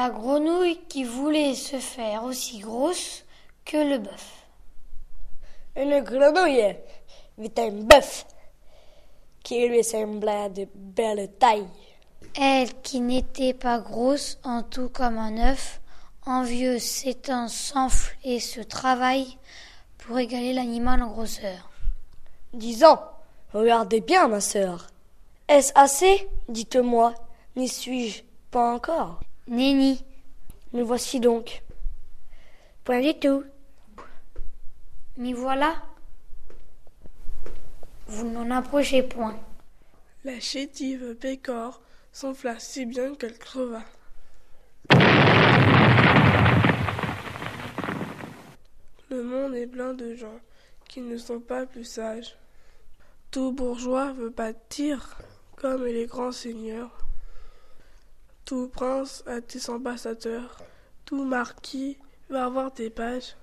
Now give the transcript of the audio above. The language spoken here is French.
La grenouille qui voulait se faire aussi grosse que le bœuf. Une grenouille vit un bœuf qui lui semblait de belle taille. Elle qui n'était pas grosse en tout comme un œuf, envieux s'étend, s'enfle et se travaille pour égaler l'animal en grosseur. Disons, regardez bien, ma sœur. Est-ce assez? Dites-moi, n'y suis-je pas encore? Nenni. Me voici donc. Point du tout. M'y voilà. Vous n'en approchez point. La chétive pécore s'enfla si bien qu'elle creva. Le monde est plein de gens qui ne sont pas plus sages. Tout bourgeois veut bâtir comme les grands seigneurs. Tout prince a des ambassadeurs. Tout marquis va avoir des pages.